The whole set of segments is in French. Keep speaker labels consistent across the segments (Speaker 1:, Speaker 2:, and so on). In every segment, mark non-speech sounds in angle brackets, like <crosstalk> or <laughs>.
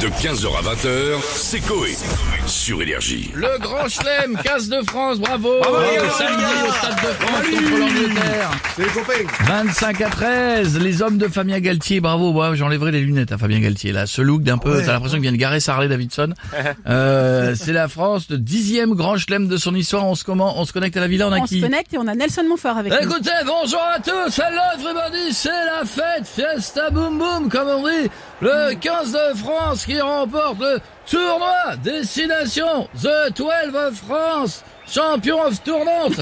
Speaker 1: De 15h à 20h, c'est Coé. Sur Énergie.
Speaker 2: Le grand chelem, <laughs> casse de France, bravo, Samedi au Stade de France contre l'Angleterre.
Speaker 3: Les copains
Speaker 2: 25 à 13, les hommes de Fabien Galtier, bravo, moi j'enlèverai les lunettes à Fabien Galtier, là, ce look d'un peu, t'as l'impression qu'il vient de garer sa Harley Davidson. <laughs> Euh, c'est la France, le dixième grand chelem de son histoire, on se, comment, on se connecte à la villa, on a
Speaker 4: On
Speaker 2: qui
Speaker 4: se connecte et on a Nelson Montfort avec nous.
Speaker 2: Écoutez, bonjour à tous, hello everybody, c'est la fête, fiesta boum boum, comme on dit, le 15 de France qui remporte le tournoi Destination The 12 of France, champion of tournante.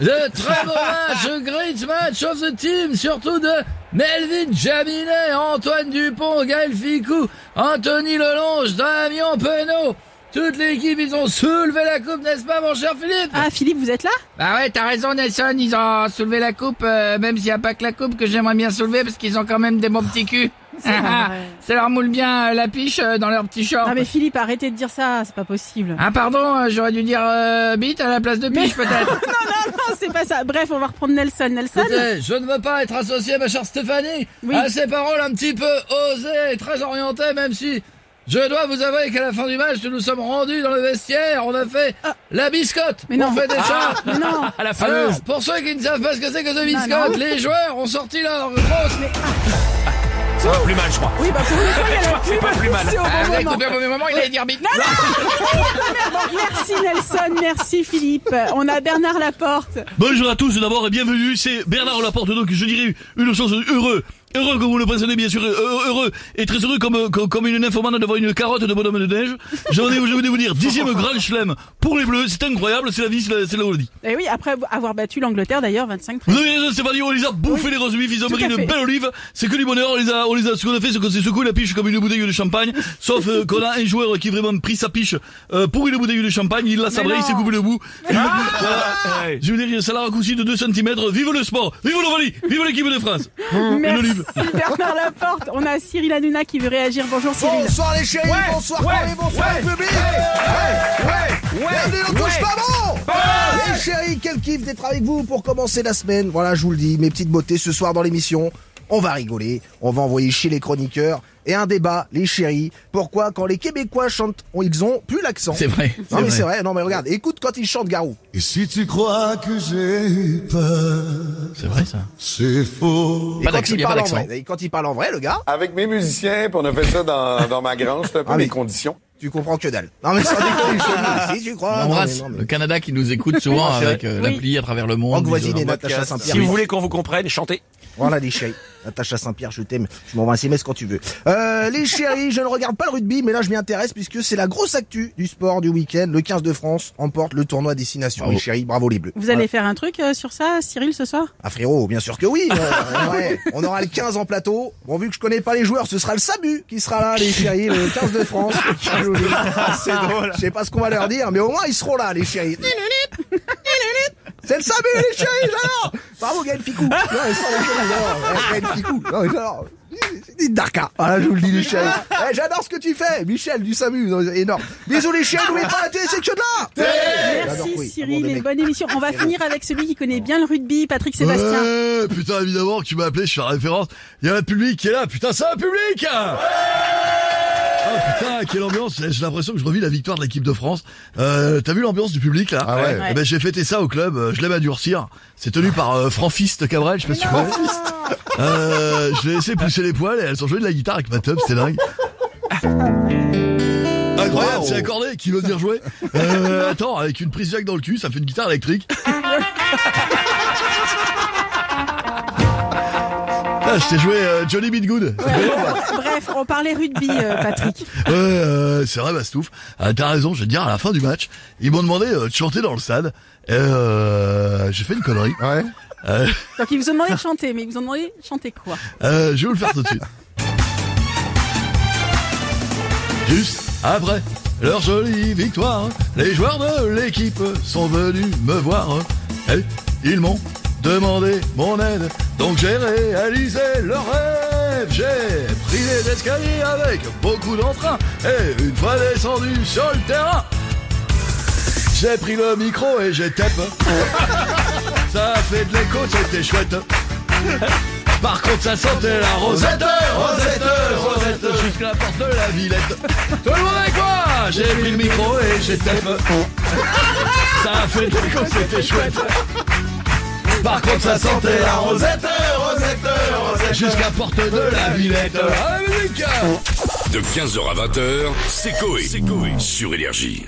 Speaker 2: Le très beau match, great match of the team, surtout de Melvin Jaminet, Antoine Dupont, Gaël Ficou, Anthony Lelonge, Damien Penaud. Toute l'équipe, ils ont soulevé la coupe, n'est-ce pas, mon cher Philippe?
Speaker 4: Ah, Philippe, vous êtes là?
Speaker 2: Bah ouais, t'as raison Nelson, ils ont soulevé la coupe, euh, même s'il n'y a pas que la coupe que j'aimerais bien soulever parce qu'ils ont quand même des bons petits culs. <laughs> Ça leur moule bien euh, la piche euh, dans leur petit short.
Speaker 4: Ah, mais Philippe, arrêtez de dire ça, c'est pas possible.
Speaker 2: Ah pardon, euh, j'aurais dû dire euh, bite à la place de piche <laughs> peut-être.
Speaker 4: Non, non, non, c'est pas ça. Bref, on va reprendre Nelson. Nelson
Speaker 2: Écoutez, je ne veux pas être associé, ma chère Stéphanie,
Speaker 4: Oui.
Speaker 2: à ces paroles un petit peu osées et très orientées, même si je dois vous avouer qu'à la fin du match, nous nous sommes rendus dans le vestiaire, on a fait la biscotte.
Speaker 4: Ah. Mais non.
Speaker 2: On fait des chats.
Speaker 4: Mais non
Speaker 2: À la Alors, pour ceux qui ne savent pas ce que c'est que ce biscotte,
Speaker 4: non.
Speaker 2: les joueurs ont sorti leur grosse...
Speaker 5: Ça va plus mal, je crois.
Speaker 4: Oui, bah pour une fois, il y a la
Speaker 5: C'est pas plus mal.
Speaker 4: C'est au
Speaker 2: Ah, vous
Speaker 4: bon
Speaker 2: avez
Speaker 4: moment.
Speaker 2: coupé au mauvais moment, il allait dire bite.
Speaker 4: Merci Nelson, merci Philippe. On a Bernard Laporte.
Speaker 6: Bonjour à tous d'abord et bienvenue, c'est Bernard Laporte, donc je dirais une chose heureux. Heureux comme vous le présentez bien sûr, heureux, heureux et très heureux comme, comme, comme une nymphomane devant une carotte de bonhomme de neige. J'en ai, je voulais vous dire, dixième grand chelem pour les bleus, c'est incroyable, c'est la vie, c'est la, Hollande.
Speaker 4: Et oui, après avoir battu l'Angleterre d'ailleurs, 25
Speaker 6: Vous avez raison Stéphanie, on les a bouffés les roses ils ont pris une belle olive, c'est que du bonheur, on les a, on les a, ce qu'on a fait, c'est qu'on s'est secoué la piche comme une bouteille de champagne, <laughs> sauf euh, qu'on a un joueur qui a vraiment pris sa piche euh, pour une bouteille de champagne, il l'a sabré, il s'est coupé le bout. Bout, <laughs> voilà. Je veux dire, ça l'a raccourci de 2 cm, vive le sport, vive l'Ovalie, vive l'équipe de France. Une
Speaker 4: Merci
Speaker 6: olive. <laughs>
Speaker 4: Bernard Laporte. On a Cyril Hanouna qui veut réagir. Bonjour Cyril.
Speaker 3: Bonsoir les chéris, bonsoir
Speaker 5: ouais,
Speaker 3: Corée, bonsoir
Speaker 5: ouais,
Speaker 3: le public Ouais, ouais, Bienvenue dans Touche pas bon Les chéris, quel kiff d'être avec vous pour commencer la semaine. Voilà, je vous le dis, mes petites beautés ce soir dans l'émission. On va rigoler, on va envoyer chez les chroniqueurs et un débat, les chéris. Pourquoi quand les Québécois chantent, on- ils ont plus l'accent
Speaker 2: C'est vrai.
Speaker 3: Non mais c'est vrai, non mais regarde, écoute quand ils chantent Garou.
Speaker 7: Et si tu crois que j'ai peur,
Speaker 2: C'est vrai ça.
Speaker 7: c'est faux.
Speaker 3: Et
Speaker 2: Pas
Speaker 3: quand
Speaker 2: d'accent,
Speaker 3: il
Speaker 2: y a pas
Speaker 3: parle en
Speaker 2: d'accent.
Speaker 3: vrai, et quand il parle en vrai, le gars,
Speaker 8: Avec mes musiciens, puis on a fait ça dans, <laughs> dans ma grange, c'est un peu
Speaker 3: Ah,
Speaker 8: mes conditions.
Speaker 3: tu comprends que dalle. Non mais sans déconner, si tu crois.
Speaker 2: On embrasse
Speaker 3: mais-
Speaker 2: le Canada qui nous écoute souvent <laughs> avec euh,
Speaker 4: Oui.
Speaker 2: l'appli à travers le monde.
Speaker 3: Voisine et Natacha. Saint-Pierre.
Speaker 5: Si vous voulez qu'on vous comprenne, chantez.
Speaker 3: Voilà les chéris. Natacha Saint-Pierre, je t'aime. Tu m'envoies un SMS quand tu veux. Euh, les chéris, je ne regarde pas le rugby, mais là je m'y intéresse puisque c'est la grosse actu du sport du week-end. Le 15 de France emporte le tournoi destination.
Speaker 2: Bravo.
Speaker 3: Les chéris, bravo les bleus.
Speaker 4: Vous allez faire un truc euh, sur ça, Cyril, ce soir?
Speaker 3: Ah frérot, bien sûr que oui. Euh, <laughs> ouais. On aura le 15 en plateau. Bon, vu que je connais pas les joueurs, ce sera le Sabu qui sera là, les chéris, le 15 <laughs> de France. C'est drôle. Je sais pas ce qu'on va leur dire, mais au moins ils seront là, les chéris. C'est le Sabu, les chéris, j'adore Bravo Gaël Ficou Non, mais sans la connerie, j'adore. Ouais, Gaël Ficou Non, mais j'adore C'est Darka Voilà, je vous le dis, les chéris. Eh, j'adore ce que tu fais Michel du Samu, non, énorme Bisous les chéris, n'oubliez pas la télé, c'est que de là
Speaker 4: Merci
Speaker 3: oui.
Speaker 4: Cyril et bonne émission. On va finir avec celui qui connaît bien le rugby, Patrick Sébastien.
Speaker 6: Ouais, putain, évidemment que tu m'as appelé, je suis la référence. Il y a un public qui est là, putain, c'est un public Ah putain, quelle ambiance J'ai l'impression que je revis la victoire de l'équipe de France. Euh, T'as vu l'ambiance du public là
Speaker 3: Ah ouais.
Speaker 4: Ouais.
Speaker 6: Eh ben, J'ai fêté ça au club, euh, je l'aime à durcir. C'est tenu par euh, Franfiste Cabrel, je sais pas si tu connais. Euh, je l'ai laissé pousser les poils et elles ont joué de la guitare avec ma teub, c'était dingue. Incroyable, c'est accordé, qui veut venir jouer euh, Attends, avec une prise jack dans le cul, ça fait une guitare électrique. <laughs> Ah, je t'ai joué euh, Johnny Beat Good.
Speaker 4: Bref, on parlait rugby, euh, Patrick.
Speaker 6: Ouais, euh, c'est vrai, Bastouf. Euh, T'as raison, je vais te dire, à la fin du match, ils m'ont demandé euh, de chanter dans le stade. Euh, j'ai fait une connerie.
Speaker 3: Ouais.
Speaker 6: Euh,
Speaker 4: Donc ils vous ont demandé de chanter, mais ils vous ont demandé de chanter quoi
Speaker 6: euh, je vais vous le faire tout de suite. Juste après leur jolie victoire, les joueurs de l'équipe sont venus me voir. Et ils m'ont demandé mon aide, donc j'ai réalisé leur rêve. J'ai pris les escaliers avec beaucoup d'entrain, et une fois descendu sur le terrain, j'ai pris le micro et j'ai tape. <laughs> Ça a fait de l'écho, c'était chouette. Par contre, ça sentait la rosette, rosette, rosette, jusqu'à la porte de la Villette. Tout le monde avec moi J'ai pris le micro et j'ai tape. <laughs> Ça a fait déco, c'était chouette. Par contre, ça sentait la rosette, rosette, rosette, jusqu'à porte de la Villette. Musique
Speaker 1: De 15h à 20h, c'est Coé. Sur Énergie.